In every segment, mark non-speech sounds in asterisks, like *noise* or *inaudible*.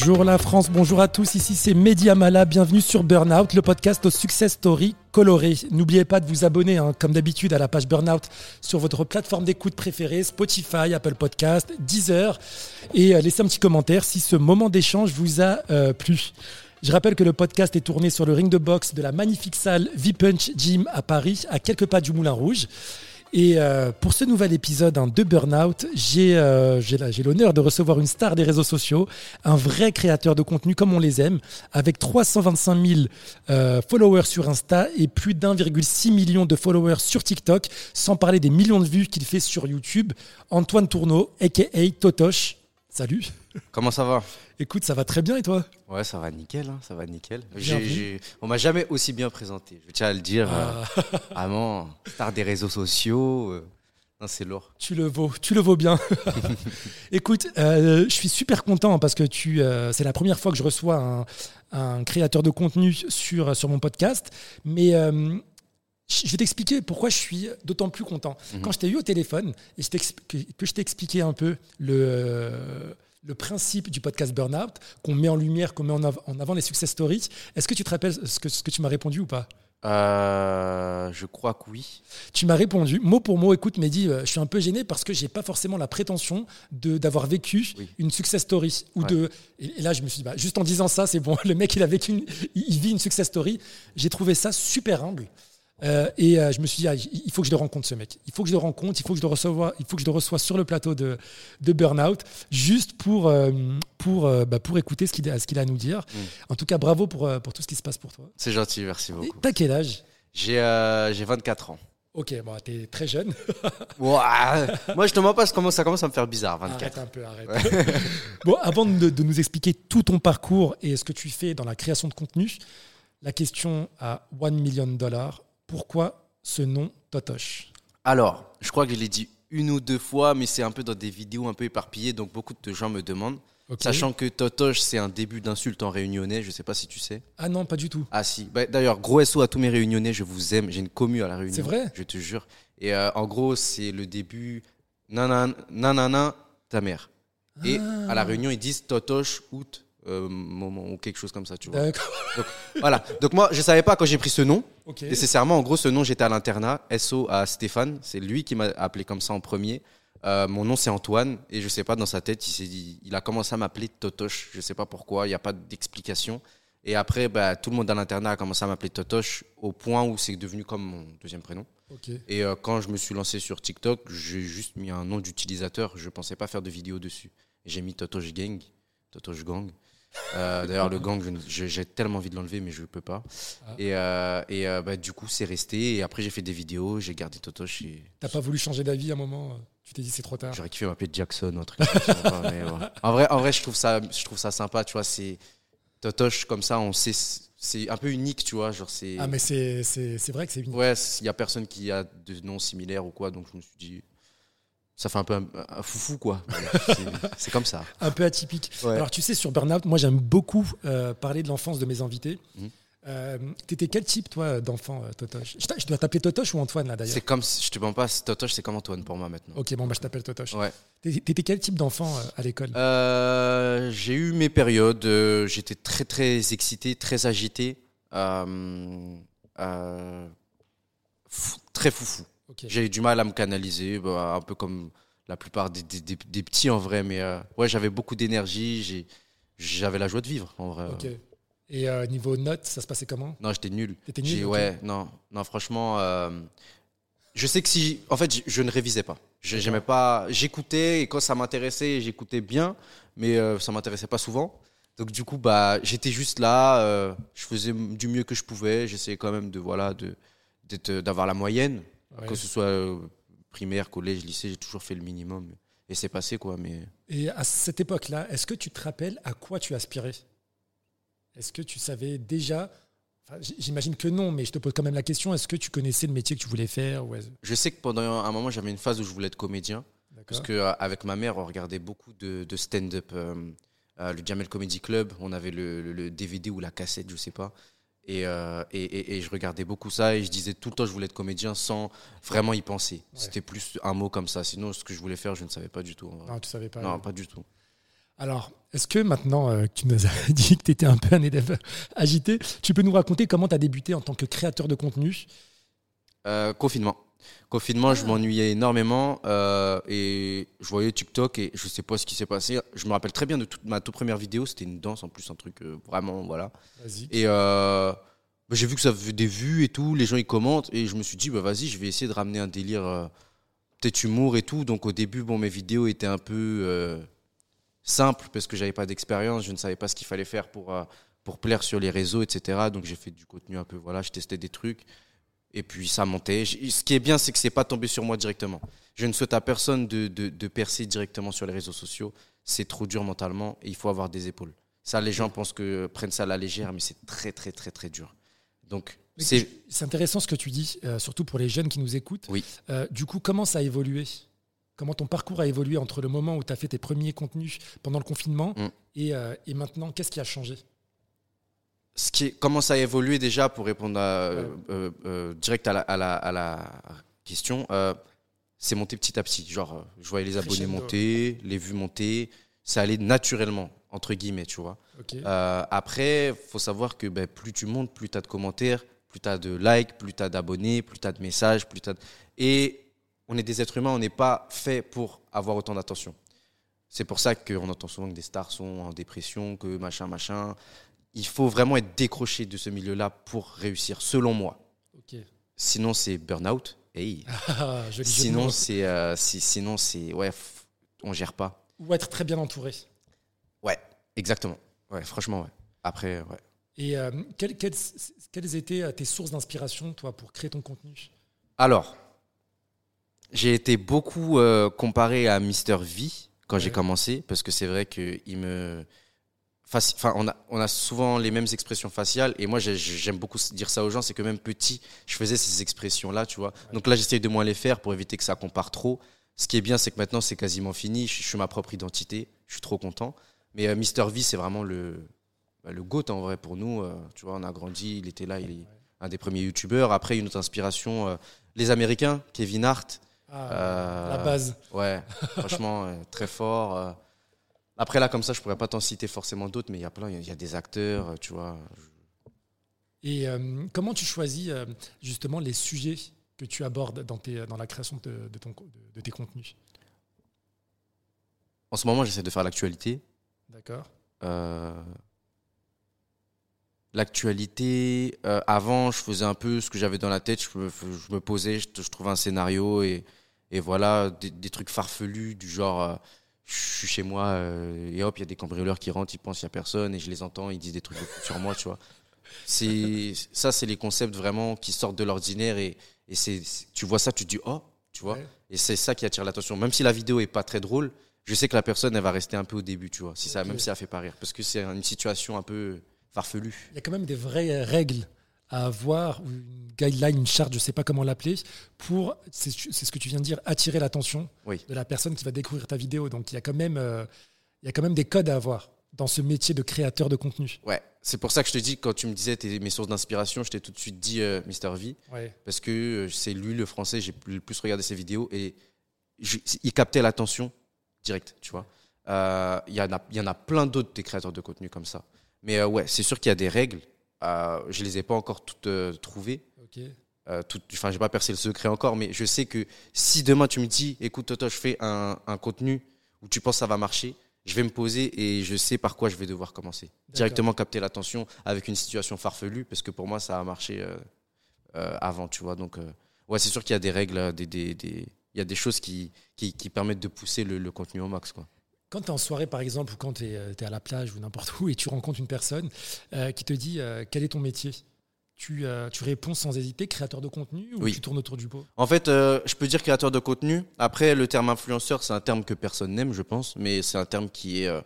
Bonjour la France, bonjour à tous, ici c'est Mehdi Amala, bienvenue sur Burnout, le podcast aux success story coloré. N'oubliez pas de vous abonner, hein, comme d'habitude, à la page Burnout sur votre plateforme d'écoute préférée, Spotify, Apple Podcast, Deezer, et euh, laissez un petit commentaire si ce moment d'échange vous a euh, plu. Je rappelle que le podcast est tourné sur le ring de boxe de la magnifique salle V-Punch Gym à Paris, à quelques pas du Moulin Rouge. Et euh, pour ce nouvel épisode hein, de Burnout, j'ai euh, j'ai l'honneur de recevoir une star des réseaux sociaux, un vrai créateur de contenu comme on les aime, avec 325 000 euh, followers sur Insta et plus d'1,6 million de followers sur TikTok, sans parler des millions de vues qu'il fait sur YouTube. Antoine Tourneau, aka Totoche. Salut. Comment ça va Écoute, ça va très bien et toi? Ouais, ça va nickel, hein, ça va nickel. On m'a jamais aussi bien présenté, je tiens à le dire. euh, Ah, vraiment, star des réseaux sociaux. euh, c'est lourd. Tu le vaux, tu le vaux bien. *laughs* Écoute, euh, je suis super content parce que tu, euh, c'est la première fois que je reçois un, un créateur de contenu sur, sur mon podcast. Mais euh, je vais t'expliquer pourquoi je suis d'autant plus content. Mhm. Quand je t'ai eu au téléphone et que, je t'ai expliqué un peu le, euh, le principe du podcast Burnout, qu'on met en lumière, qu'on met en, av- en avant les success stories, est-ce que tu te rappelles ce que, ce que tu m'as répondu ou pas? Euh, je crois que oui. Tu m'as répondu mot pour mot. Écoute, Mehdi, euh, je suis un peu gêné parce que j'ai pas forcément la prétention de d'avoir vécu Oui. une success story ou Ouais. de. Et, là, je me suis dit, bah, juste en disant ça, c'est bon. *laughs* Le mec, il a vécu, une- il, il vit une success story. J'ai trouvé ça super humble. Euh, et euh, je me suis dit, ah, il faut que je le rencontre ce mec. Il faut que je le rencontre. Il faut que je le reçois. Il faut que je le reçois sur le plateau de, de Burnout, juste pour euh, pour bah, pour écouter ce qu'il a ce qu'il a à nous dire. Mm. En tout cas, bravo pour pour tout ce qui se passe pour toi. C'est gentil, merci beaucoup. T'as quel âge? J'ai euh, j'ai 24 ans. Ok, bon, t'es très jeune. *laughs* Ouah, Moi, je te mens pas, ça commence, ça commence à me faire bizarre, 24. Arrête un peu, arrête. *laughs* bon, avant de, de nous expliquer tout ton parcours et ce que tu fais dans la création de contenu, la question à 1 million de dollars, pourquoi ce nom Totoche? Alors, je crois que je l'ai dit une ou deux fois, mais c'est un peu dans des vidéos un peu éparpillées, donc beaucoup de gens me demandent. Sachant que Totoche, c'est un début d'insulte en réunionnais, je sais pas si tu sais. Ah non, pas du tout. Ah si. Bah, D'ailleurs, gros SO à tous mes réunionnais, je vous aime. J'ai une commu à la réunion. C'est vrai? Je te jure. Et euh, en gros, c'est le début. Nanana, nanana, ta mère. Et Ah. à la réunion, ils disent Totoche, out, euh, moment, ou quelque chose comme ça, tu vois. D'accord. Voilà. Donc moi, je savais pas quand j'ai pris ce nom. Ok. Nécessairement, en gros, ce nom, j'étais à l'internat. SO à Stéphane. C'est lui qui m'a appelé comme ça en premier. Euh, mon nom, c'est Antoine. Et je sais pas, dans sa tête, il s'est dit, il a commencé à m'appeler Totoche. Je sais pas pourquoi. Il n'y a pas d'explication. Et après, bah, tout le monde à l'internat a commencé à m'appeler Totoche au point où c'est devenu comme mon deuxième prénom. Et euh, quand je me suis lancé sur TikTok, j'ai juste mis un nom d'utilisateur. Je pensais pas faire de vidéo dessus. J'ai mis Totoche Gang, Totoche Gang. Euh, D'ailleurs, le gang, j'ai tellement envie de l'enlever, mais je ne peux pas. Ah. Et, euh, et euh, bah, du coup, c'est resté. Et après, j'ai fait des vidéos, j'ai gardé Totoche. Et T'as pas voulu changer d'avis à un moment Tu t'es dit c'est trop tard. j'aurais kiffé m'appeler Jackson ou un truc comme ça, mais ouais. En vrai, en vrai je, trouve ça, je trouve ça sympa. Tu vois, c'est Totoche comme ça, on sait. C'est un peu unique, tu vois. Genre. Ah mais c'est vrai que c'est une... Ouais, il y a personne qui a de noms similaires ou quoi, donc je me suis dit, ça fait un peu un, un foufou quoi. *laughs* C'est- comme ça. un peu atypique. Ouais. Alors tu sais, sur Burnout, moi j'aime beaucoup euh, parler de l'enfance de mes invités. Mhm. Euh, T'étais quel type toi d'enfant, euh, Totoche? Je, dois t'appeler Totoche ou Antoine là d'ailleurs? C'est comme, si- je te mens pas, Totoche, c'est comme Antoine pour moi maintenant. Ok, bon, bah, je t'appelle Totoche. Ouais. T'étais quel type d'enfant euh, à l'école? J'ai eu mes périodes. J'étais très très excité, très agité, fou- très foufou. Ok. J'ai eu du mal à me canaliser, bah, un peu comme la plupart des, des- des- des petits en vrai, mais euh, ouais, j'avais beaucoup d'énergie, j'avais la joie de vivre en vrai. Et euh, niveau notes, ça se passait comment? Non, j'étais nul. T'étais nul. Ouais, non, non, franchement, euh, je sais que si, en fait, je, ne révisais pas. J'aimais pas, j'écoutais et quand ça m'intéressait, j'écoutais bien, mais euh, ça m'intéressait pas souvent. Donc du coup, bah, j'étais juste là, je faisais du mieux que je pouvais, j'essayais quand même de voilà, de d'avoir la moyenne, Ouais. que ce soit euh, primaire, collège, lycée, j'ai toujours fait le minimum et c'est passé quoi. Mais Et à cette époque-là, est-ce que tu te rappelles à quoi tu aspirais? Est-ce que tu savais déjà enfin, J'imagine que non, mais je te pose quand même la question. Est-ce que tu connaissais le métier que tu voulais faire ou je sais que pendant un moment, j'avais une phase où je voulais être comédien. Parce qu'avec ma mère, on regardait beaucoup de, de stand-up. euh, euh, le Jamel Comedy Club, on avait le, le- le DVD ou la cassette, je sais pas. Et, euh, et, et- et je regardais beaucoup ça et je disais tout le temps que je voulais être comédien sans vraiment y penser. Ouais. C'était plus un mot comme ça. Sinon, ce que je voulais faire, je ne savais pas du tout. Non, tu savais pas. Non, pas du tout. Alors, est-ce que maintenant euh, que tu nous as *laughs* dit que tu étais un peu un élève agité, tu peux nous raconter comment tu as débuté en tant que créateur de contenu? Euh, confinement. Confinement, je m'ennuyais énormément euh, et je voyais TikTok et je sais pas ce qui s'est passé. Je me rappelle très bien de toute ma toute première vidéo, c'était une danse en plus, un truc euh, vraiment, voilà. Et euh, bah, j'ai vu que ça faisait des vues et tout, les gens ils commentent et je me suis dit, bah vas-y, je vais essayer de ramener un délire, peut-être humour et tout. Donc au début, bon, mes vidéos étaient un peu simples parce que j'avais pas d'expérience, je ne savais pas ce qu'il fallait faire pour, pour plaire sur les réseaux, etc. Donc j'ai fait du contenu un peu, voilà, je testais des trucs. Et puis ça montait. Ce qui est bien, c'est que c'est pas tombé sur moi directement. Je ne souhaite à personne de, de, de percer directement sur les réseaux sociaux. C'est trop dur mentalement et il faut avoir des épaules. Ça, les gens pensent que prennent ça à la légère, mais c'est très, très, très, très dur. Donc. C'est intéressant ce que tu dis, euh, surtout pour les jeunes qui nous écoutent. Oui. Euh, du coup, comment ça a évolué? Comment ton parcours a évolué entre le moment où tu as fait tes premiers contenus pendant le confinement Mm. et, euh, et maintenant? Qu'est-ce qui a changé? Ce qui ça a évolué déjà pour répondre à, Ouais. euh, euh, direct à la, à la, à la question, euh, c'est monté petit à petit. Genre, euh, je voyais les abonnés monter, les vues monter. Ça allait naturellement, entre guillemets, tu vois. Ok. Euh, après, faut savoir que ben, plus tu montes, plus tu as de commentaires, plus tu as de likes, plus tu as d'abonnés, plus tu as de messages, plus de... Et on est des êtres humains, on n'est pas fait pour avoir autant d'attention. C'est pour ça qu'on entend souvent que des stars sont en dépression, que machin, machin. Il faut vraiment être décroché de ce milieu-là pour réussir, selon moi. Sinon, c'est burn-out. Hey. *laughs* Ah, Sinon, c'est, euh, si- sinon, c'est, ouais, on gère pas. Ou être très bien entouré. Ouais, exactement. Ouais, franchement, ouais. Après, ouais. Et euh, quelles, quelles- quelles étaient euh, tes sources d'inspiration, toi, pour créer ton contenu? Alors, j'ai été beaucoup euh, comparé à Mister V quand j'ai commencé, parce que c'est vrai qu'il me. Enfin, on a, on a souvent les mêmes expressions faciales, et moi j'ai- j'aime beaucoup dire ça aux gens, c'est que même petit, je faisais ces expressions-là, tu vois. Donc là, j'essaye de moins les faire pour éviter que ça compare trop. Ce qui est bien, c'est que maintenant, c'est quasiment fini, je, suis ma propre identité, je suis trop content. Mais euh, Mister V, c'est vraiment le, bah, le GOAT en vrai pour nous. euh, tu vois, on a grandi, il était là, il est un des premiers youtubeurs. Après, une autre inspiration, euh, les Américains, Kevin Hart. Ah, La base. Ouais, franchement, très fort. Après, là, comme ça, je pourrais pas t'en citer forcément d'autres, mais il y a plein, il y a- il y, a des acteurs, euh, tu vois. Et euh, comment tu choisis euh, justement les sujets que tu abordes dans, tes, dans la création de, de ton, de, de tes contenus? En ce moment, j'essaie de faire l'actualité. D'accord Euh, L'actualité, avant, je faisais un peu ce que j'avais dans la tête. Je me, je me posais, je, je trouvais un scénario et, et voilà, des, des trucs farfelus du genre, je suis chez moi euh, et hop, il y a des cambrioleurs qui rentrent, ils pensent qu'il n'y a personne et je les entends, ils disent des trucs sur moi, tu vois. C'est ça, c'est les concepts vraiment qui sortent de l'ordinaire et, et c'est, tu vois ça, tu te dis oh, tu vois. Ouais. Et c'est ça qui attire l'attention. Même si la vidéo est pas très drôle, je sais que la personne, elle va rester un peu au début, tu vois. Si ça, même si elle fait pas rire, parce que c'est une situation un peu farfelue. Il y a quand même des vraies règles à avoir, une guideline, une charte, je ne sais pas comment l'appeler, pour, c'est ce que tu viens de dire, attirer l'attention Oui. de la personne qui va découvrir ta vidéo. Donc il y a quand même, euh, il y a quand même des codes à avoir dans ce métier de créateur de contenu. Ouais, c'est pour ça que je te dis, quand tu me disais tes, mes sources d'inspiration, je t'ai tout de suite dit euh, Mr. V, Ouais. parce que euh, c'est lui le français, j'ai le plus regardé ses vidéos et je- il captait l'attention direct, tu vois. Euh, Il y, en a- y en a plein d'autres des créateurs de contenu comme ça. Mais ouais, c'est sûr qu'il y a des règles. Euh, je les ai pas encore toutes euh, trouvées. Ok. Euh, tout, enfin, j'ai pas percé le secret encore, mais je sais que si demain tu me dis, écoute, Toto, je fais un, un contenu où tu penses que ça va marcher, je vais me poser et je sais par quoi je vais devoir commencer. Directement capter l'attention avec une situation farfelue, parce que pour moi, ça a marché euh, euh, avant, tu vois. Donc, euh, ouais, c'est sûr qu'il y a des règles, des, des, des- il y a des choses qui, qui, qui permettent de pousser le, le contenu au max, quoi. Quand tu es en soirée, par exemple, ou quand tu es, à la plage ou n'importe où et tu rencontres une personne euh, qui te dit euh, quel est ton métier, tu, euh, tu réponds sans hésiter créateur de contenu ou Oui. tu tournes autour du pot? En fait, euh, je peux dire créateur de contenu. Après, le terme influenceur, c'est un terme que personne n'aime, je pense, mais c'est un terme qui est. euh,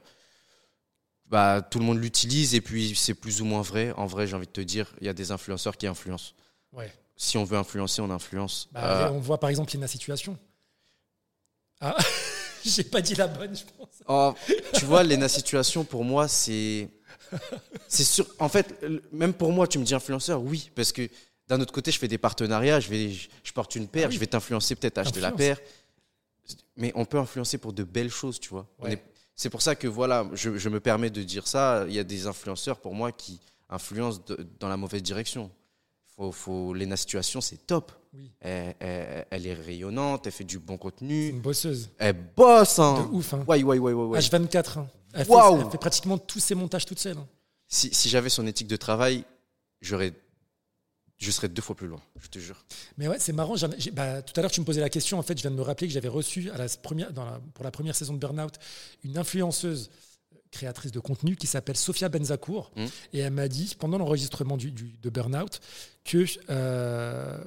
bah, tout le monde l'utilise et puis c'est plus ou moins vrai. En vrai, j'ai envie de te dire, il y a des influenceurs qui influencent. Ouais. Si on veut influencer, on influence. Bah, Euh, On voit par exemple Lina Situation. Ah, *laughs* j'ai pas dit la bonne, je pense. Oh, tu vois, Lena Situation, pour moi, c'est. C'est sûr. En fait, même pour moi, tu me dis influenceur, oui, parce que d'un autre côté, je fais des partenariats, je, vais, je, je porte une paire, Ah oui. je vais t'influencer peut-être à acheter la paire. Mais on peut influencer pour de belles choses, tu vois. Ouais. c'est pour ça que voilà, je, je me permets de dire ça. Il y a des influenceurs pour moi qui influencent de- dans la mauvaise direction. Faut, faut, Lena Situation, c'est top. Oui. Elle, elle- elle est rayonnante, elle fait du bon C'est contenu. une bosseuse. Elle bosse, De hein. ouf. Hein. Ouais, ouais, ouais, ouais, ouais. H24. hein. Elle, fait, Waouh elle fait pratiquement tous ses montages toute seule. hein. Si, si j'avais son éthique de travail, j'aurais, je serais deux fois plus loin, je te jure. Mais ouais, c'est marrant. ai- bah, tout à l'heure, tu me posais la question. En fait, je viens de me rappeler que j'avais reçu à la première, dans la- pour la première saison de Burnout une influenceuse euh, créatrice de contenu qui s'appelle Sophia Benzacourt. Mhm. Et elle m'a dit, pendant l'enregistrement du, du- de Burnout, que euh,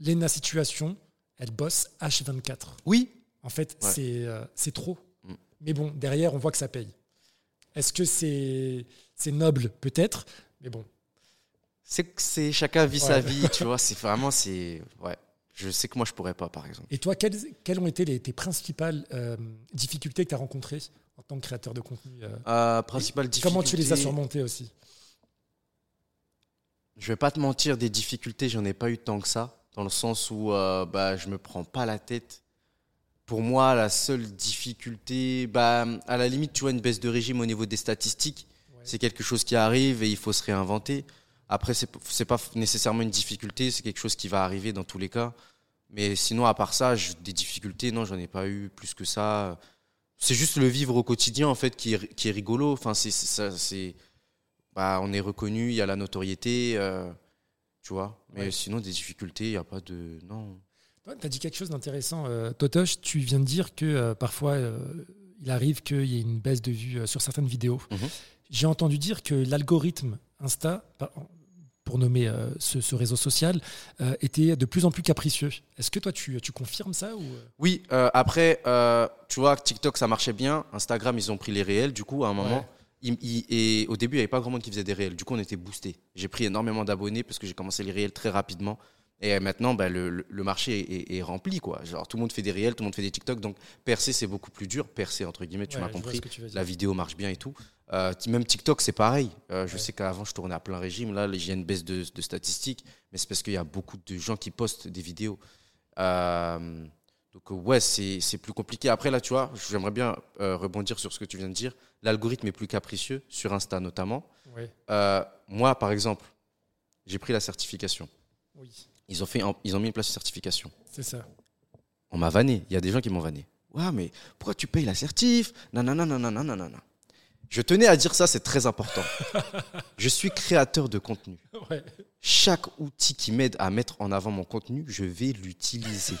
Lena Situation, elle bosse H24. Oui. En fait, Ouais. c'est euh, c'est trop. Mm. Mais bon, derrière, on voit que ça paye. Est-ce que c'est c'est noble? Peut-être. Mais bon, C'est que c'est chacun vit sa vie, tu vois. C'est vraiment, c'est, ouais. Je sais que moi je pourrais pas, par exemple. Et toi, quelles, quelles ont été les- tes principales euh, difficultés que tu as rencontrées en tant que créateur de contenu euh? Comment tu les as surmontées aussi? Je vais pas te mentir, des difficultés, j'en ai pas eu tant que ça, dans le sens où euh, bah, je me prends pas la tête. Pour moi, la seule difficulté, bah, à la limite, tu vois, une baisse de régime au niveau des statistiques, Ouais. c'est quelque chose qui arrive et il faut se réinventer. Après, c'est c'est pas nécessairement une difficulté, c'est quelque chose qui va arriver dans tous les cas. Mais sinon, à part ça, des difficultés, non, j'en ai pas eu plus que ça. C'est juste le vivre au quotidien, en fait, qui est, qui est rigolo. Enfin, c'est, c'est, ça, c'est, bah, on est reconnu, il y a la notoriété, euh, tu vois. Mais Ouais. sinon, des difficultés, il n'y a pas de. Non. Tu as dit quelque chose d'intéressant, euh, Totoche. Tu viens de dire que euh, parfois, euh, il arrive qu'il y ait une baisse de vues euh, sur certaines vidéos. Mhm. J'ai entendu dire que l'algorithme Insta, pour nommer ce, ce réseau social, était de plus en plus capricieux. Est-ce que toi, tu, tu confirmes ça ou... Oui, après, tu vois, TikTok, ça marchait bien. Instagram, ils ont pris les réels, du coup, à un moment. Ouais. Et au début, il n'y avait pas grand monde qui faisait des réels. Du coup, on était boosté. J'ai pris énormément d'abonnés parce que j'ai commencé les réels très rapidement. Et maintenant, bah, le, marché est, rempli, quoi. Genre, tout le monde fait des réels, tout le monde fait des TikTok. Donc, percer, c'est beaucoup plus dur. Percer, entre guillemets, tu Ouais, m'as compris. tu. La vidéo marche bien et tout. Euh, même TikTok, c'est pareil. Euh, je Ouais. sais qu'avant, je tournais à plein régime. Là, a une baisse de, de statistiques. Mais c'est parce qu'il y a beaucoup de gens qui postent des vidéos. Euh, donc, euh, ouais, c'est plus compliqué. Après, là, tu vois, j'aimerais bien euh, rebondir sur ce que tu viens de dire. L'algorithme est plus capricieux, sur Insta notamment. Euh, moi, par exemple, j'ai pris la certification. oui, Ils ont, fait, ils ont mis en place une certification. c'est ça. On m'a vanné. Il y a des gens qui m'ont vanné. Ouais, mais pourquoi tu payes la certif Nanana, nanana, nanana. Je tenais à dire ça, c'est très important. je suis créateur de contenu. Ouais. Chaque outil qui m'aide à mettre en avant mon contenu, je vais l'utiliser.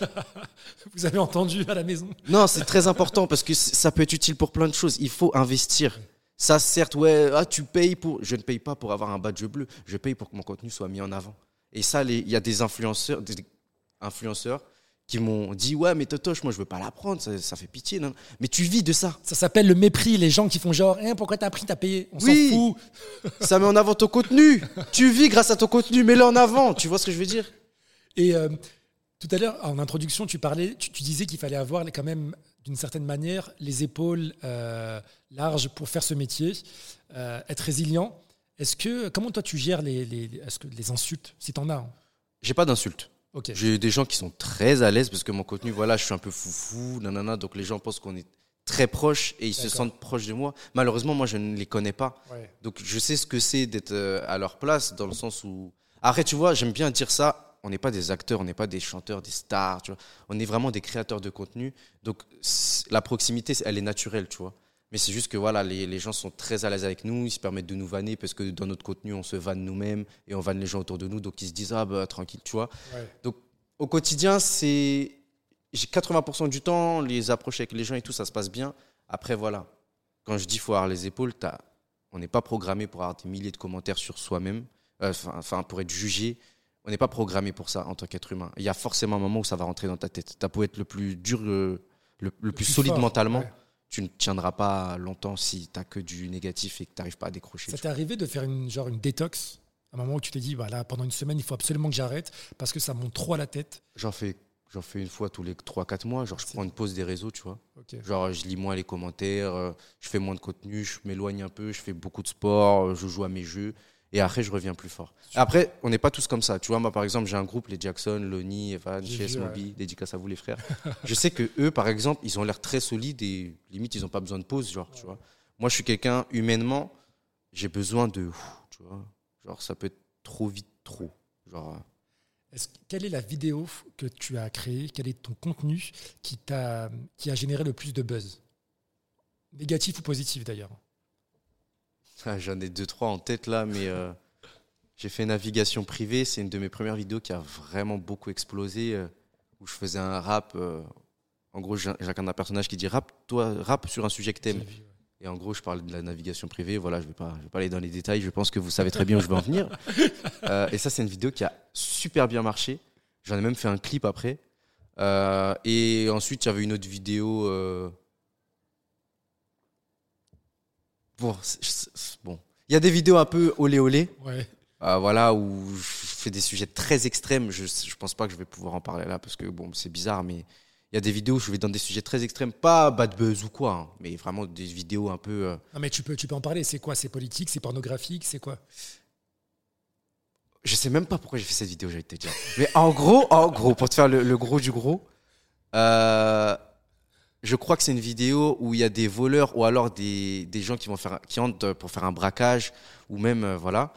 *laughs* Vous avez entendu à la maison? Non, c'est très important parce que ça peut être utile pour plein de choses. Il faut investir. Ça, certes, ouais, ah, tu payes pour. Je ne paye pas pour avoir un badge bleu. Je paye pour que mon contenu soit mis en avant. Et ça, il y a des influenceurs, des influenceurs qui m'ont dit Ouais, mais Totoche, moi, je veux pas l'apprendre. Ça, ça fait pitié. Non mais tu vis de ça. Ça s'appelle le mépris. Les gens qui font genre, Hein, pourquoi t'as pris, t'as payé On Oui. s'en fout. *laughs* Ça met en avant ton contenu. Tu vis grâce à ton contenu. Mets-le en avant. Tu vois ce que je veux dire? Et euh, tout à l'heure, en introduction, tu parlais, tu, tu disais qu'il fallait avoir quand même, d'une certaine manière, les épaules euh, larges pour faire ce métier, euh, être résilient. Est-ce que comment toi tu gères les, les, les insultes, si t'en as hein? J'ai pas d'insultes. Ok. J'ai des gens qui sont très à l'aise parce que mon contenu, voilà, je suis un peu foufou, nanana, donc les gens pensent qu'on est très proches et ils se sentent proches de moi. Malheureusement, moi, je ne les connais pas. Ouais. Donc, je sais ce que c'est d'être euh, à leur place dans le sens où. Après, tu vois, j'aime bien dire ça. On n'est pas des acteurs, on n'est pas des chanteurs, des stars, tu vois. On est vraiment des créateurs de contenu. Donc, la proximité, elle est naturelle, tu vois. Mais c'est juste que voilà, les, les gens sont très à l'aise avec nous, ils se permettent de nous vanner parce que dans notre contenu, on se vanne nous-mêmes et on vanne les gens autour de nous. Donc, ils se disent, ah bah tranquille, tu vois. Ouais. Donc, au quotidien, c'est. J'ai 80% du temps, les approches avec les gens et tout, ça se passe bien. Après, voilà. Quand je dis faut avoir les épaules, t'as- on n'est pas programmé pour avoir des milliers de commentaires sur soi-même, euh, enfin, pour être jugé. On n'est pas programmé pour ça en tant qu'être humain. Il y a forcément un moment où ça va rentrer dans ta tête. Tu as beau être le plus dur, euh, le, le plus solide fort, mentalement, ouais. Tu ne tiendras pas longtemps si tu que du négatif et que tu n'arrives pas à décrocher. Ça t'est arrivé de faire une genre une détox à un moment où tu t'es dit, voilà, pendant une semaine, il faut absolument que j'arrête parce que ça monte trop à la tête? J'en fais, j'en fais une fois tous les 3-4 mois. Genre, je prends une pause des réseaux, tu vois. Genre, je lis moins les commentaires, euh, je fais moins de contenu, je m'éloigne un peu, je fais beaucoup de sport, euh, je joue à mes jeux. Et après, je reviens plus fort. Après, on n'est pas tous comme ça. Tu vois, moi, par exemple, j'ai un groupe, les Jackson, Lonnie, Evan, Chess, ouais. Moby, dédicace à vous, les frères. *laughs* je sais que eux, par exemple, ils ont l'air très solides et limite, ils n'ont pas besoin de pause, genre, tu vois. Moi, je suis quelqu'un, humainement, j'ai besoin de. ouf, Tu vois, genre, ça peut être trop vite, trop. Genre, euh, Est-ce- quelle est la vidéo que tu as créée? Quel est ton contenu qui, t'a, qui a généré le plus de buzz? Négatif ou positif d'ailleurs? J'en ai deux, trois en tête là, mais euh, j'ai fait navigation privée. C'est une de mes premières vidéos qui a vraiment beaucoup explosé. euh, où je faisais un rap. euh, en gros, j'in- j'incarne un personnage qui dit rap, toi, rap sur un sujet que t'aimes. Et en gros, je parle de la navigation privée. Voilà, je vais pas, je vais pas aller dans les détails. Je pense que vous savez très bien où je vais en venir. *laughs* Et ça, c'est une vidéo qui a super bien marché. J'en ai même fait un clip après. Et ensuite, il y avait une autre vidéo. euh, Bon, il y a des vidéos un peu olé olé. Ouais. Euh, voilà, où je fais des sujets très extrêmes. Je, je pense pas que je vais pouvoir en parler là parce que bon, c'est bizarre, mais il y a des vidéos où je vais dans des sujets très extrêmes, pas bad buzz ou quoi, hein, mais vraiment des vidéos un peu. euh, Non, mais tu peux, tu peux en parler. C'est quoi? C'est politique? C'est pornographique? C'est quoi? Je sais même pas pourquoi j'ai fait cette vidéo, j'allais te dire. Mais en gros, en gros, pour te faire le, le gros du gros, euh, je crois que c'est une vidéo où il y a des voleurs ou alors des, gens qui vont faire, qui entrent pour faire un braquage ou même euh, voilà,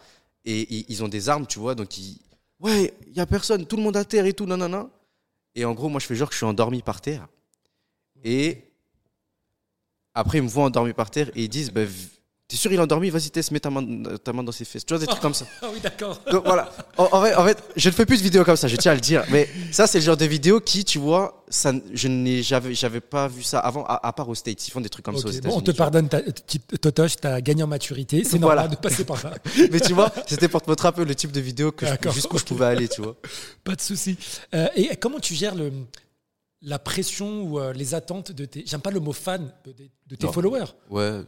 et ils, ont des armes, tu vois, donc ils, ouais, il y a personne, tout le monde à terre et tout, non, non, non. Et en gros, moi, je fais genre que je suis endormi par terre. Et après, ils me voient endormi par terre et ils disent, bah, t'es sûr il est endormi? Vas-y, teste, mets ta main, ta main dans ses fesses. Tu vois, des trucs comme ça. *laughs* Ah oui, d'accord. Donc voilà. En, en fait, en fait, je ne fais plus de vidéos comme ça, je tiens à le dire. Mais ça, c'est le genre de vidéo qui, tu vois, ça, je n'ai, j'avais, j'avais pas vu ça avant, à, à part aux States. Ils font des trucs comme ça aux États-Unis. Bon, on te pardonne, Totoche, tu as gagné en maturité. C'est Voilà. normal de passer par là. *laughs* Mais tu vois, c'était pour te montrer un peu le type de vidéo que jusqu'où je pouvais aller, tu vois. *laughs* Pas de souci. Euh, et comment tu gères le, la pression ou euh, les attentes de tes. J'aime pas le mot fan de, tes Non. followers. Ouais.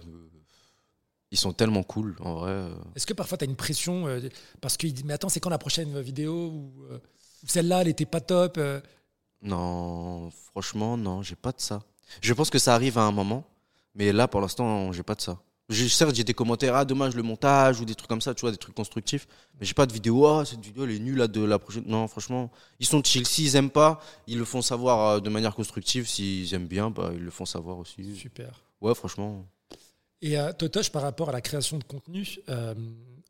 Ils sont tellement cool, en vrai. euh. Est-ce que parfois tu as une pression euh, parce qu'ils disent Mais attends, c'est quand la prochaine vidéo Ou euh, celle-là, elle était pas top euh, Non, franchement, non, j'ai pas de ça. Je pense que ça arrive à un moment, mais là, pour l'instant, j'ai pas de ça. J'ai- Certes, j'ai des commentaires, ah, dommage le montage ou des trucs comme ça, tu vois, des trucs constructifs, mais j'ai pas de vidéo, ah, cette vidéo, elle est nulle, là, de la prochaine. Non, franchement, ils sont chill. S'ils aiment pas, ils le font savoir de manière constructive. S'ils aiment bien, bah, ils le font savoir aussi. Super. Ouais, franchement. Et euh, Totoche, par rapport à la création de contenu, euh,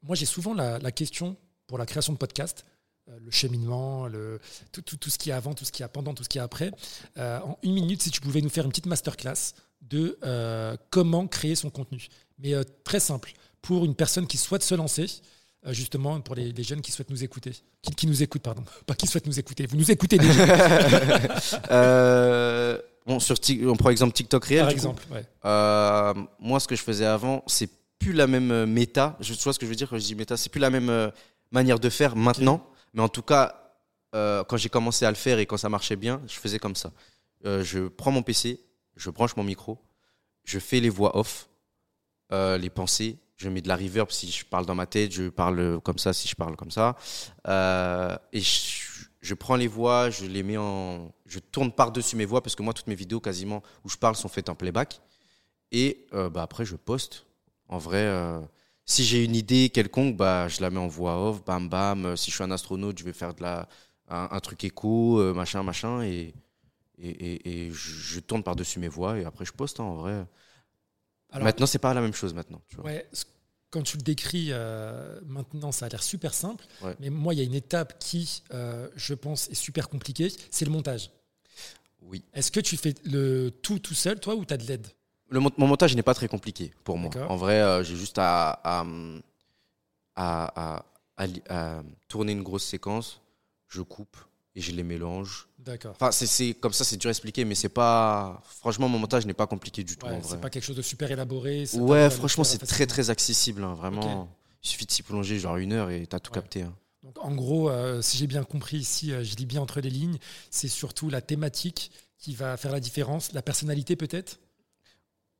moi j'ai souvent la, la question pour la création de podcast, euh, le cheminement, le, tout, tout, tout ce qu'il y a avant, tout ce qu'il y a pendant, tout ce qu'il y a après. Euh, en une minute, si tu pouvais nous faire une petite masterclass de comment créer son contenu. Mais très simple, pour une personne qui souhaite se lancer, justement pour les, les jeunes qui souhaitent nous écouter. Qui, qui nous écoutent, pardon. *laughs* Pas qui souhaitent nous écouter. Vous nous écoutez déjà, *laughs* *laughs* bon, sur on prend exemple TikTok réel. par du coup. exemple. ouais. Euh, moi, ce que je faisais avant, c'est plus la même euh, méta. Je tu vois ce que je veux dire quand je dis méta? C'est plus la même euh, manière de faire maintenant. Mais en tout cas, euh, quand j'ai commencé à le faire et quand ça marchait bien, je faisais comme ça. Euh, je prends mon PC, je branche mon micro, je fais les voix off, les pensées. Je mets de la reverb si je parle dans ma tête, je parle comme ça si je parle comme ça. Et je, je prends les voix, je les mets en. Je tourne par-dessus mes voix parce que moi, toutes mes vidéos quasiment où je parle sont faites en playback. Et euh, bah, après, je poste. En vrai, euh, si j'ai une idée quelconque, bah, je la mets en voix off, bam bam. Euh, Si je suis un astronaute, je vais faire de la, un, un truc écho, euh, machin, machin. Et, et, et, et je, je tourne par-dessus mes voix et après, je poste hein, en vrai. Alors, maintenant, c'est pas la même chose maintenant. Tu vois. Ouais, ce- quand tu le décris euh, maintenant, ça a l'air super simple. Ouais. Mais moi, il y a une étape qui, euh, je pense, est super compliquée, c'est le montage. Oui. Est-ce que tu fais le tout tout seul, toi, ou tu as de l'aide? Le mon, mon montage n'est pas très compliqué pour moi. En vrai, euh, j'ai juste à, à, à tourner une grosse séquence, je coupe et je les mélange. D'accord. Enfin, c'est- c'est comme ça, c'est dur à expliquer, mais c'est pas. Franchement, mon montage n'est pas compliqué du tout. Ouais, c'est pas quelque chose de super élaboré. Ouais, franchement, c'est très très accessible, hein, vraiment. Il suffit de s'y plonger genre une heure et t'as tout Ouais. capté. hein. Donc, en gros, euh, si j'ai bien compris ici, euh, je lis bien entre les lignes, c'est surtout la thématique qui va faire la différence, la personnalité peut-être?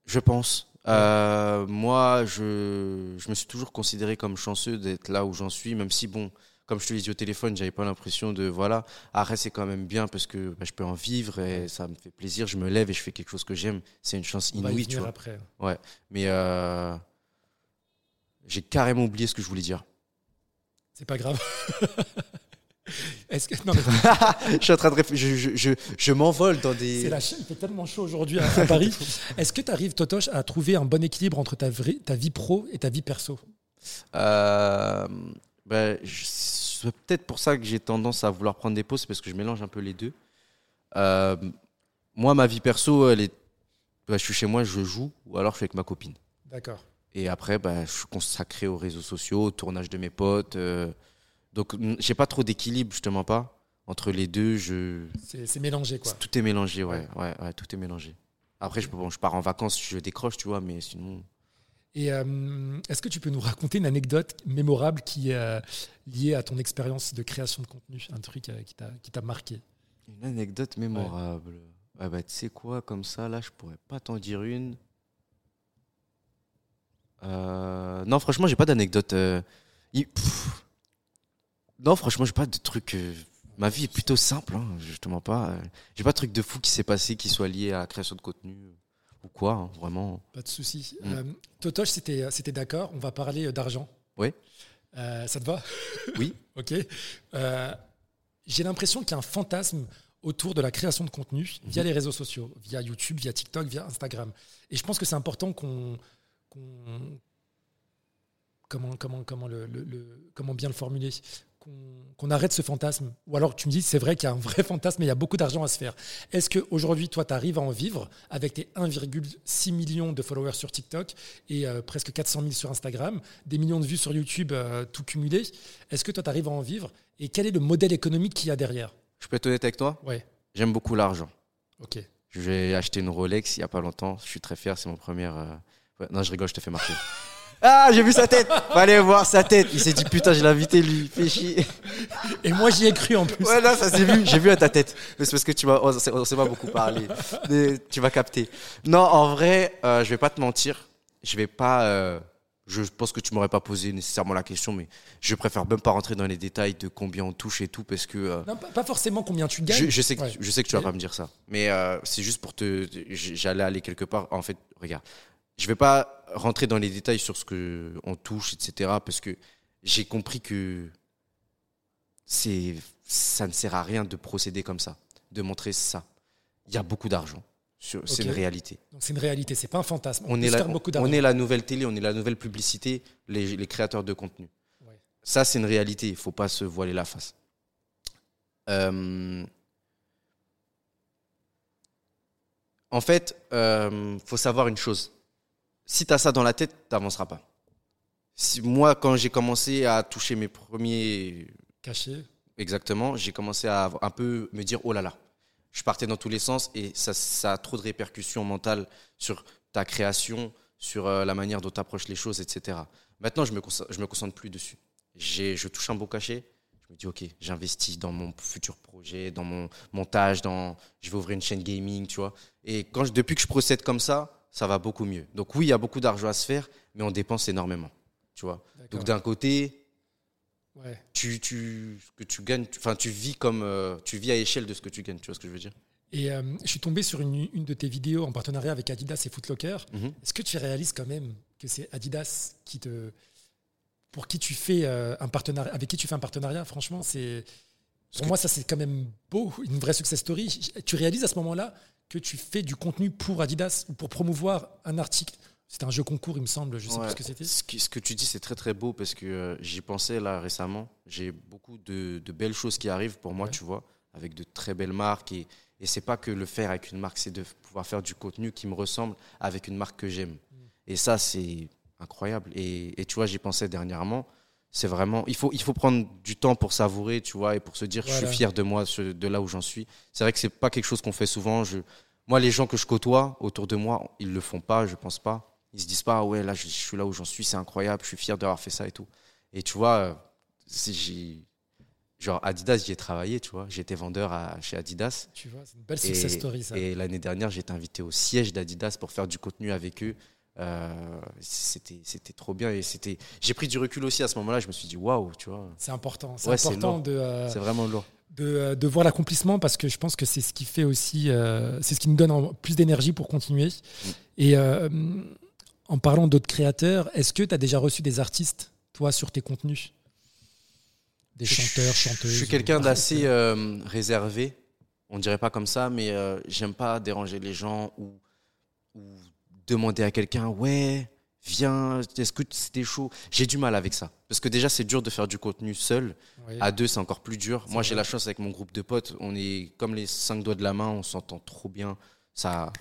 Je pense. Euh, moi, je, je me suis toujours considéré comme chanceux d'être là où j'en suis, même si, bon, comme je te l'ai dit au téléphone, j'avais pas l'impression de. Voilà. Après, c'est quand même bien parce que bah, je peux en vivre et ça me fait plaisir. Je me lève et je fais quelque chose que j'aime. C'est une chance inouïe, tu vois. après. Mais euh, j'ai carrément oublié ce que je voulais dire. C'est pas grave. *laughs* Est-ce que non, *laughs* mais je suis en train de. Je, je, je, m'envole dans des. c'est la il fait tellement chaud aujourd'hui à, à Paris. *laughs* Est-ce que tu arrives, Totoche, à trouver un bon équilibre entre ta, vraie- ta vie pro et ta vie perso? Euh, ben, c'est peut-être pour ça que j'ai tendance à vouloir prendre des pauses, parce que je mélange un peu les deux. Euh, moi, ma vie perso, elle est, ben, je suis chez moi, je joue, ou alors je suis avec ma copine. D'accord. Et après, ben, je suis consacré aux réseaux sociaux, au tournage de mes potes. euh, donc, n- j'ai pas trop d'équilibre, justement pas. Entre les deux, je... C'est c'est mélangé, quoi. tout est mélangé, ouais, ouais, ouais, tout est mélangé. Après, je, bon, je pars en vacances, je décroche, tu vois, mais sinon. Et euh, est-ce que tu peux nous raconter une anecdote mémorable qui est euh, liée à ton expérience de création de contenu? Un truc euh, qui t'a- marqué Une anecdote mémorable. Ah bah, tu sais quoi, comme ça, là, je pourrais pas t'en dire une. Euh, Non, franchement, j'ai pas d'anecdote. il-. Non, franchement, j'ai pas de truc. Ma vie est plutôt simple, hein, justement pas. J'ai pas de truc de fou qui s'est passé qui soit lié à la création de contenu ou quoi, hein, vraiment. Pas de souci. Mm. Euh, Totoche, c'était c'était d'accord. On va parler euh, d'argent. Oui. Euh, ça te va? *laughs* Oui. ok. Euh, J'ai l'impression qu'il y a un fantasme autour de la création de contenu via Mhm. les réseaux sociaux, via YouTube, via TikTok, via Instagram. Et je pense que c'est important qu'on. qu'on- comment, comment, comment, le, le- le- comment bien le formuler qu'on arrête ce fantasme. Ou alors tu me dis, c'est vrai qu'il y a un vrai *laughs* fantasme, mais il y a beaucoup d'argent à se faire. Est-ce qu'aujourd'hui, toi, tu arrives à en vivre avec tes 1,6 millions de followers sur TikTok et euh, presque 400 000 sur Instagram, des millions de vues sur YouTube, euh, tout cumulé? Est-ce que toi, tu arrives à en vivre? Et quel est le modèle économique qu'il y a derrière? Je peux être honnête avec toi? Ouais, J'aime beaucoup l'argent. ok. J'ai acheté une Rolex il y a pas longtemps. Je suis très fier. C'est mon premier. euh, ouais, Non, je rigole, je te fais marcher. *laughs* Ah, j'ai vu sa tête. Fallait voir sa tête. Il s'est dit putain, je l'ai invité lui. Fais chier. Et moi, j'y ai cru en plus. Ouais, là, ça s'est vu. J'ai vu à ta tête. Mais c'est parce que tu vas. On s'est- pas beaucoup parlé. Mais tu vas capter. Non, en vrai, euh, je vais pas te mentir. Je vais pas. euh, Je pense que tu m'aurais pas posé nécessairement la question, mais je préfère même pas rentrer dans les détails de combien on touche et tout parce que. euh, Non, pas forcément combien tu gagnes. Je, je sais que, Ouais. je sais que tu vas pas me dire ça. Mais euh, c'est juste pour te. J'allais aller quelque part. En fait, regarde. Je vais pas rentrer dans les détails sur ce que on touche, etc. Parce que j'ai compris que c'est ça ne sert à rien de procéder comme ça, de montrer ça. Il y a beaucoup d'argent. C'est une réalité. Donc c'est une réalité, c'est pas un fantasme. On est, la, faire beaucoup on d'argent. est la nouvelle télé, on est la nouvelle publicité, les, les créateurs de contenu. Ouais. Ça, c'est une réalité. Il faut pas se voiler la face. Euh, En fait, il faut savoir une chose. Si tu as ça dans la tête, tu n'avanceras pas. Si, moi, quand j'ai commencé à toucher mes premiers Caché. Exactement. J'ai commencé à un peu me dire oh là là. Je partais dans tous les sens et ça, ça a trop de répercussions mentales sur ta création, sur euh, la manière dont tu approches les choses, etc. Maintenant, je me je me concentre plus dessus. Je touche un beau cachet. Je me dis ok, j'investis dans mon futur projet, dans mon montage, dans, je vais ouvrir une chaîne gaming, tu vois. Et quand je- depuis que je procède comme ça, ça va beaucoup mieux. Donc oui, il y a beaucoup d'argent à se faire, mais on dépense énormément, tu vois. Donc d'un côté, Ouais. tu, tu, ce que tu gagnes, enfin, tu vis comme, euh, tu vis à échelle de ce que tu gagnes, tu vois ce que je veux dire? Et euh, je suis tombé sur une, une de tes vidéos en partenariat avec Adidas et Footlocker. Mhm. Est-ce que tu réalises quand même que c'est Adidas qui te, pour qui tu fais euh, un partenariat, avec qui tu fais un partenariat Franchement, c'est pour moi ça c'est quand même beau, une vraie success story. Tu réalises à ce moment-là que tu fais du contenu pour Adidas ou pour promouvoir un article. C'était un jeu concours, il me semble. Je sais Ouais. plus ce que c'était. Ce, que tu dis, c'est très très beau parce que euh, j'y pensais là récemment. J'ai beaucoup de, de belles choses qui arrivent pour moi, Ouais. tu vois, avec de très belles marques. Et, et c'est pas que le faire avec une marque, c'est de pouvoir faire du contenu qui me ressemble avec une marque que j'aime. Mm. Et ça, c'est incroyable. Et, et tu vois, j'y pensais dernièrement. C'est vraiment, il faut, il faut prendre du temps pour savourer, tu vois, et pour se dire, je suis fier de moi, de là où j'en suis. C'est vrai que c'est pas quelque chose qu'on fait souvent. Je, moi, les gens que je côtoie autour de moi, ils le font pas, je pense pas. Ils se disent pas, ah ouais, là, je, je suis là où j'en suis, c'est incroyable, je suis fier d'avoir fait ça et tout. Et tu vois, euh, si j'ai, genre Adidas, j'y ai travaillé, tu vois. J'étais vendeur à, chez Adidas. Tu vois, c'est une belle Et, success story ça. et l'année dernière, j'ai été invité au siège d'Adidas pour faire du contenu avec eux. Euh, c'était, c'était trop bien et c'était. J'ai pris du recul aussi à ce moment-là. Je me suis dit, waouh, tu vois, C'est important. C'est Ouais, important de. euh, c'est vraiment lourd. de, euh, de voir l'accomplissement parce que je pense que c'est ce qui fait aussi, euh, c'est ce qui nous donne plus d'énergie pour continuer. Et euh, en parlant d'autres créateurs, est-ce que tu as déjà reçu des artistes, toi, sur tes contenus? Des chanteurs, chanteuses Je suis quelqu'un d'assez réservé. On dirait pas comme ça, mais j'aime pas déranger les gens ou, ou demander à quelqu'un Ouais, viens, est-ce que c'était chaud J'ai du mal avec ça. Parce que déjà, c'est dur de faire du contenu seul. Oui. À deux, c'est encore plus dur. Moi, j'ai la chance avec mon groupe de potes. On est comme les cinq doigts de la main, on s'entend trop bien. Ça,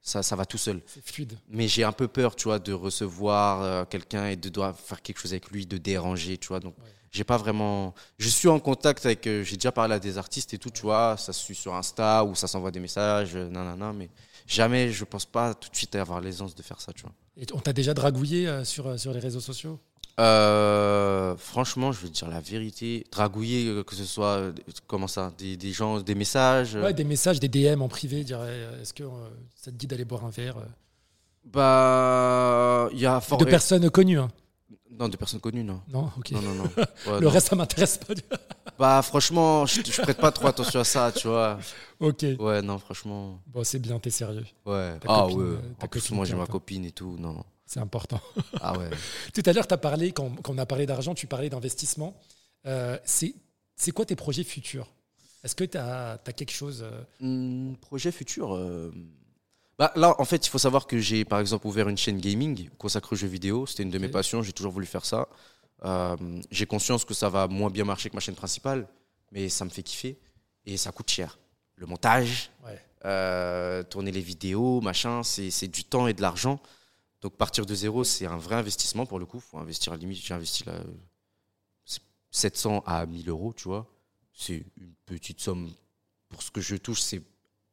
ça, ça va tout seul. C'est fluide. Mais j'ai un peu peur, tu vois, de recevoir euh, quelqu'un et de devoir faire quelque chose avec lui, de déranger, tu vois. Donc, Ouais. j'ai pas vraiment. Je suis en contact avec. euh, j'ai déjà parlé à des artistes et tout, tu vois. Ça se suit sur Insta ou ça s'envoie des messages, euh, nanana. Mais jamais, je pense pas tout de suite avoir l'aisance de faire ça, tu vois. Et on t'a déjà dragouillé euh, sur, euh, sur les réseaux sociaux? Euh, franchement, je vais te dire la vérité. Dragouiller, euh, que ce soit. comment ça Des, des gens, des messages. Ouais, des messages, des DM en privé, dire est-ce que ça te dit d'aller boire un verre Bah. Il y a fort. De personnes connues, hein. Non, de personnes connues, non. non Ok. Non, non, non. *laughs* Ouais, Le non. reste, ça m'intéresse pas. Bah franchement, je, je prête pas trop attention à ça, tu vois. ok. Ouais, non, franchement. Bon, c'est bien, t'es sérieux. Ouais. Ta ah copine, ouais. En plus, moi j'ai ma copine et tout, non. C'est important. Ah ouais. *laughs* Tout à l'heure, tu as parlé, quand, quand on a parlé d'argent, tu parlais d'investissement. Euh, c'est c'est quoi tes projets futurs? Est-ce que tu as, quelque chose euh, Hum, projet futur. euh, Bah là, en fait, il faut savoir que j'ai par exemple ouvert une chaîne gaming consacrée aux jeux vidéo. C'était une de mes passions. J'ai toujours voulu faire ça. Euh, j'ai conscience que ça va moins bien marcher que ma chaîne principale, mais ça me fait kiffer et ça coûte cher. Le montage, Ouais. euh, tourner les vidéos, machin, c'est du temps et de l'argent. Donc partir de zéro, c'est un vrai investissement pour le coup. Faut investir à la limite. J'ai investi là, euh, 700 à 1000 euros, tu vois. C'est une petite somme pour ce que je touche. C'est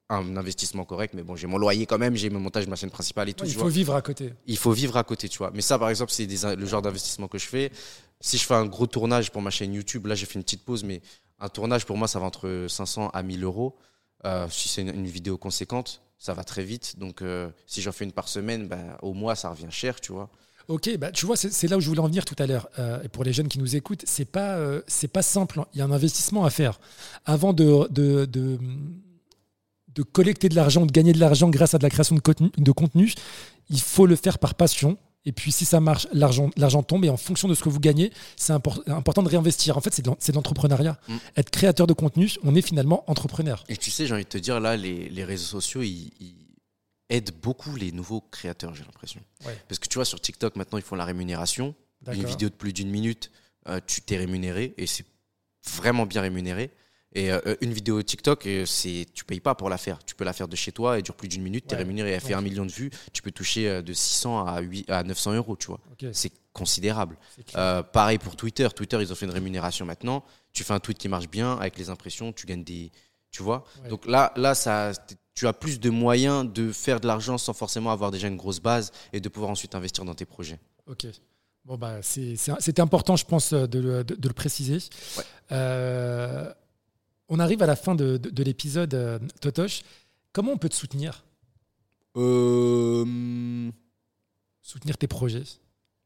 un investissement correct, mais bon, j'ai mon loyer quand même, j'ai mon montage de ma chaîne principale et tout. Ouais, Il faut vois. vivre à côté. Il faut vivre à côté, tu vois. Mais ça, par exemple, c'est le genre d'investissement que je fais. Si je fais un gros tournage pour ma chaîne YouTube, là, j'ai fait une petite pause, mais un tournage pour moi, ça va entre 500 à 1000 euros. Euh, si c'est une, une vidéo conséquente, ça va très vite. Donc, euh, si j'en fais une par semaine, ben, au mois, ça revient cher, tu vois. Ok, bah, tu vois, c'est là où je voulais en venir tout à l'heure. Euh, et pour les jeunes qui nous écoutent, c'est pas, c'est pas simple. Il y a un investissement à faire. Avant de, de, de, de collecter de l'argent, de gagner de l'argent grâce à de la création de contenu, de contenu, il faut le faire par passion. Et puis, si ça marche, l'argent tombe. Et en fonction de ce que vous gagnez, c'est impor- important de réinvestir. En fait, c'est de l'entrepreneuriat. Mm. Être créateur de contenu, on est finalement entrepreneur. Et tu sais, j'ai envie de te dire, là, les, les réseaux sociaux, ils, ils aident beaucoup les nouveaux créateurs, j'ai l'impression. Ouais. Parce que tu vois, sur TikTok, maintenant, ils font la rémunération. Une vidéo de plus d'une minute, euh, tu t'es rémunéré et c'est vraiment bien rémunéré. Et euh, une vidéo TikTok, euh, c'est tu payes pas pour la faire. Tu peux la faire de chez toi, elle dure plus d'une minute, tu es Ouais. rémunéré, elle fait Ouais. un million de vues, tu peux toucher euh, de 600 à, 8, à 900 euros, tu vois. C'est considérable. Euh, pareil pour Twitter. Twitter, ils ont fait une rémunération maintenant. Tu fais un tweet qui marche bien avec les impressions, tu gagnes des. Tu vois Ouais. Donc là, là ça, tu as plus de moyens de faire de l'argent sans forcément avoir déjà une grosse base et de pouvoir ensuite investir dans tes projets. Ok. Bon, bah, c'était important, je pense, de le, de- de le préciser. Ouais. Euh, on arrive à la fin de, de- de l'épisode, euh, Totoche. Comment on peut te soutenir? Euh, Soutenir tes projets?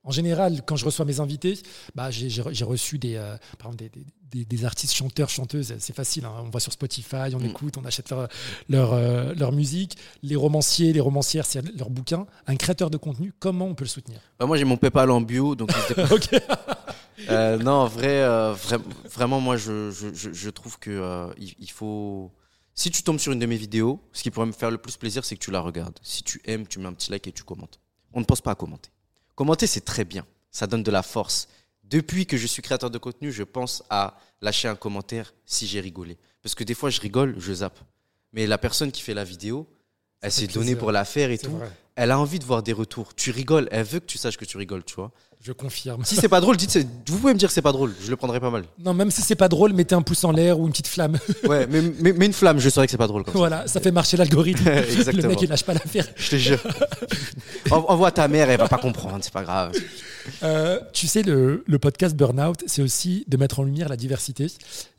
En général, quand je reçois mes invités, bah, j'ai reçu des, euh, par exemple, des, des- artistes, chanteurs, chanteuses. C'est facile. hein. On va sur Spotify, on Mm. écoute, on achète leur, leur, euh, leur musique. Les romanciers, les romancières, c'est leur bouquin. Un créateur de contenu, comment on peut le soutenir? Bah, moi, j'ai mon PayPal en bio, donc. *laughs* Euh, non, en vrai, euh, vra- vraiment, moi, je, je, je- je trouve que euh, il, il faut. Si tu tombes sur une de mes vidéos, ce qui pourrait me faire le plus plaisir, c'est que tu la regardes. Si tu aimes, tu mets un petit like et tu commentes. On ne pense pas à commenter. Commenter, c'est très bien. Ça donne de la force. Depuis que je suis créateur de contenu, je pense à lâcher un commentaire si j'ai rigolé. Parce que des fois, je rigole, je zappe. Mais la personne qui fait la vidéo, elle s'est donnée pour la faire et tout. vrai. Elle a envie de voir des retours. Tu rigoles, elle veut que tu saches que tu rigoles, tu vois. Je confirme. Si c'est pas drôle, dites vous pouvez me dire que c'est pas drôle, je le prendrai pas mal. Non, même si c'est pas drôle, mettez un pouce en l'air ou une petite flamme. *laughs* Ouais, mais, mais, mais une flamme, je saurais que c'est pas drôle comme voilà, ça fait marcher l'algorithme. *laughs* le mec, il lâche pas l'affaire. Je te jure. En- Envoie ta mère, elle va pas comprendre, c'est pas grave. Euh, tu sais, le, le podcast Burnout, c'est aussi de mettre en lumière la diversité.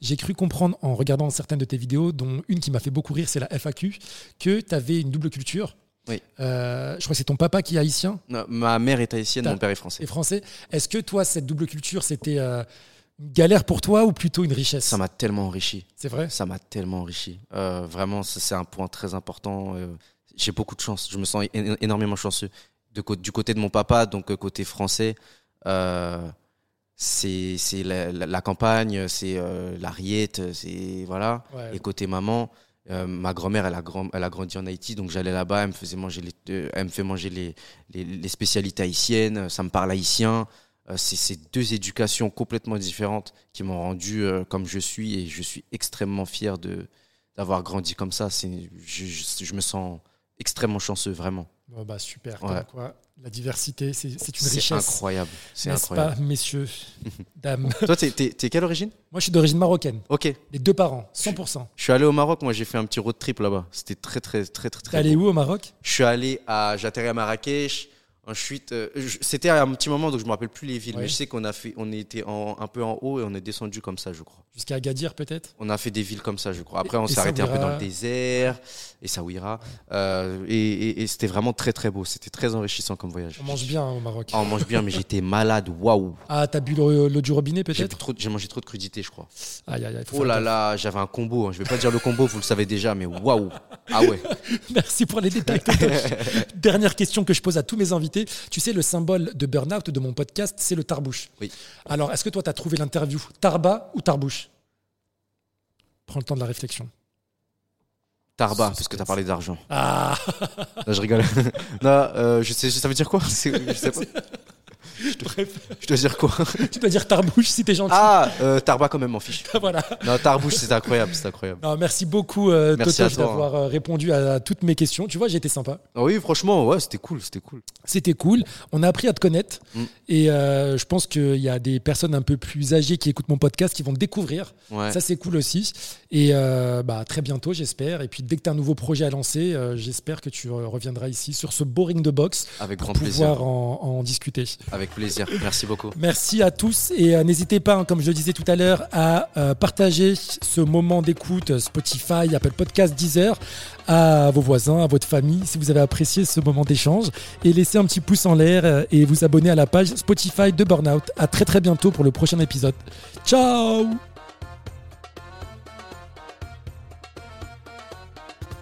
J'ai cru comprendre en regardant certaines de tes vidéos, dont une qui m'a fait beaucoup rire, c'est la FAQ, que tu avais une double culture. Oui. Euh, je crois que c'est ton papa qui est haïtien Non, ma mère est haïtienne, mon père est et français. français. Est-ce que toi, cette double culture, c'était euh, une galère pour toi ou plutôt une richesse? Ça m'a tellement enrichi. C'est vrai? Ça m'a tellement enrichi. Euh, vraiment, c'est un point très important. J'ai beaucoup de chance. Je me sens énormément chanceux. De, du côté de mon papa, donc côté français, c'est la, la- la campagne, c'est la riette, c'est voilà. Ouais. Et côté maman, euh, ma grand-mère, elle a, grand, elle a grandi en Haïti, donc j'allais là-bas, elle me faisait manger les, euh, elle me fait manger les, les, spécialités haïtiennes, ça me parle haïtien. Euh, c'est ces deux éducations complètement différentes qui m'ont rendu euh, comme je suis et je suis extrêmement fier d'avoir grandi comme ça. Je, je me sens extrêmement chanceux, vraiment. Bah, super. Ouais. Comme quoi, la diversité, c'est c'est une C'est richesse. incroyable. C'est N'est-ce incroyable. pas, messieurs, *laughs* dames? Toi, t'es, t'es, t'es quelle origine? Moi, je suis d'origine marocaine. Ok. Les deux parents, 100%. Je suis allé au Maroc, moi j'ai fait un petit road trip là-bas. C'était très très très très T'es très allé beau. où au Maroc? Je suis allé à j'atterris à Marrakech. Ensuite, euh, je- c'était un petit moment donc je me rappelle plus les villes, Ouais. mais je sais qu'on a fait, on était en- un peu en haut et on est descendu comme ça, je crois. Jusqu'à Agadir, peut-être? On a fait des villes comme ça, je crois. Après, on s'est arrêté un peu dans le désert et Saouira. Euh, et et- et c'était vraiment très très beau. C'était très enrichissant comme voyage. On mange bien au Maroc. Ah, on mange bien, mais j'étais malade. Waouh. Ah, t'as bu l'eau du robinet, peut-être? j'ai mangé trop de crudités, je crois. Aïe, aïe, aïe. faut Oh là là, j'avais un combo. hein. Je vais pas dire le combo, vous le savez déjà, mais waouh. Ah ouais. *laughs* Merci pour les détails. *laughs* Dernière question que je pose à tous mes invités. Tu sais, le symbole de burn-out de mon podcast, c'est le tarbouche. Oui. Alors, est-ce que toi, tu as trouvé l'interview Tarba ou tarbouche? Prends le temps de la réflexion. Tarba, parce que t'as parlé d'argent. Ah Non, je rigole. *laughs* non, euh, je sais, ça veut dire quoi? Je sais pas. *laughs* Bref, Je dois dire quoi *laughs* tu dois dire tarbouche si t'es gentil. Ah, euh, Tarba quand même, m'en fiche. *laughs* voilà. Non, Tarbouche, c'est incroyable, c'est incroyable. Non, merci beaucoup, euh, d'avoir euh, répondu à, toutes mes questions. Tu vois, j'ai été sympa. Oui, franchement, ouais, c'était cool, c'était cool. C'était cool. On a appris à te connaître. Mm. Et euh, je pense qu'il y a des personnes un peu plus âgées qui écoutent mon podcast qui vont te découvrir. Ouais. Ça, c'est cool aussi. Et euh, bah, très bientôt, j'espère. Et puis, dès que tu as un nouveau projet à lancer, j'espère que tu reviendras ici sur ce boring de box Avec pour grand plaisir. pouvoir en, en discuter. Avec plaisir. Merci beaucoup. Merci à tous et euh, n'hésitez pas, hein, comme je le disais tout à l'heure, à euh, partager ce moment d'écoute euh, Spotify, Apple Podcast, Deezer à vos voisins, à votre famille, si vous avez apprécié ce moment d'échange et laissez un petit pouce en l'air et vous abonner à la page Spotify de Burnout. À très très bientôt pour le prochain épisode. Ciao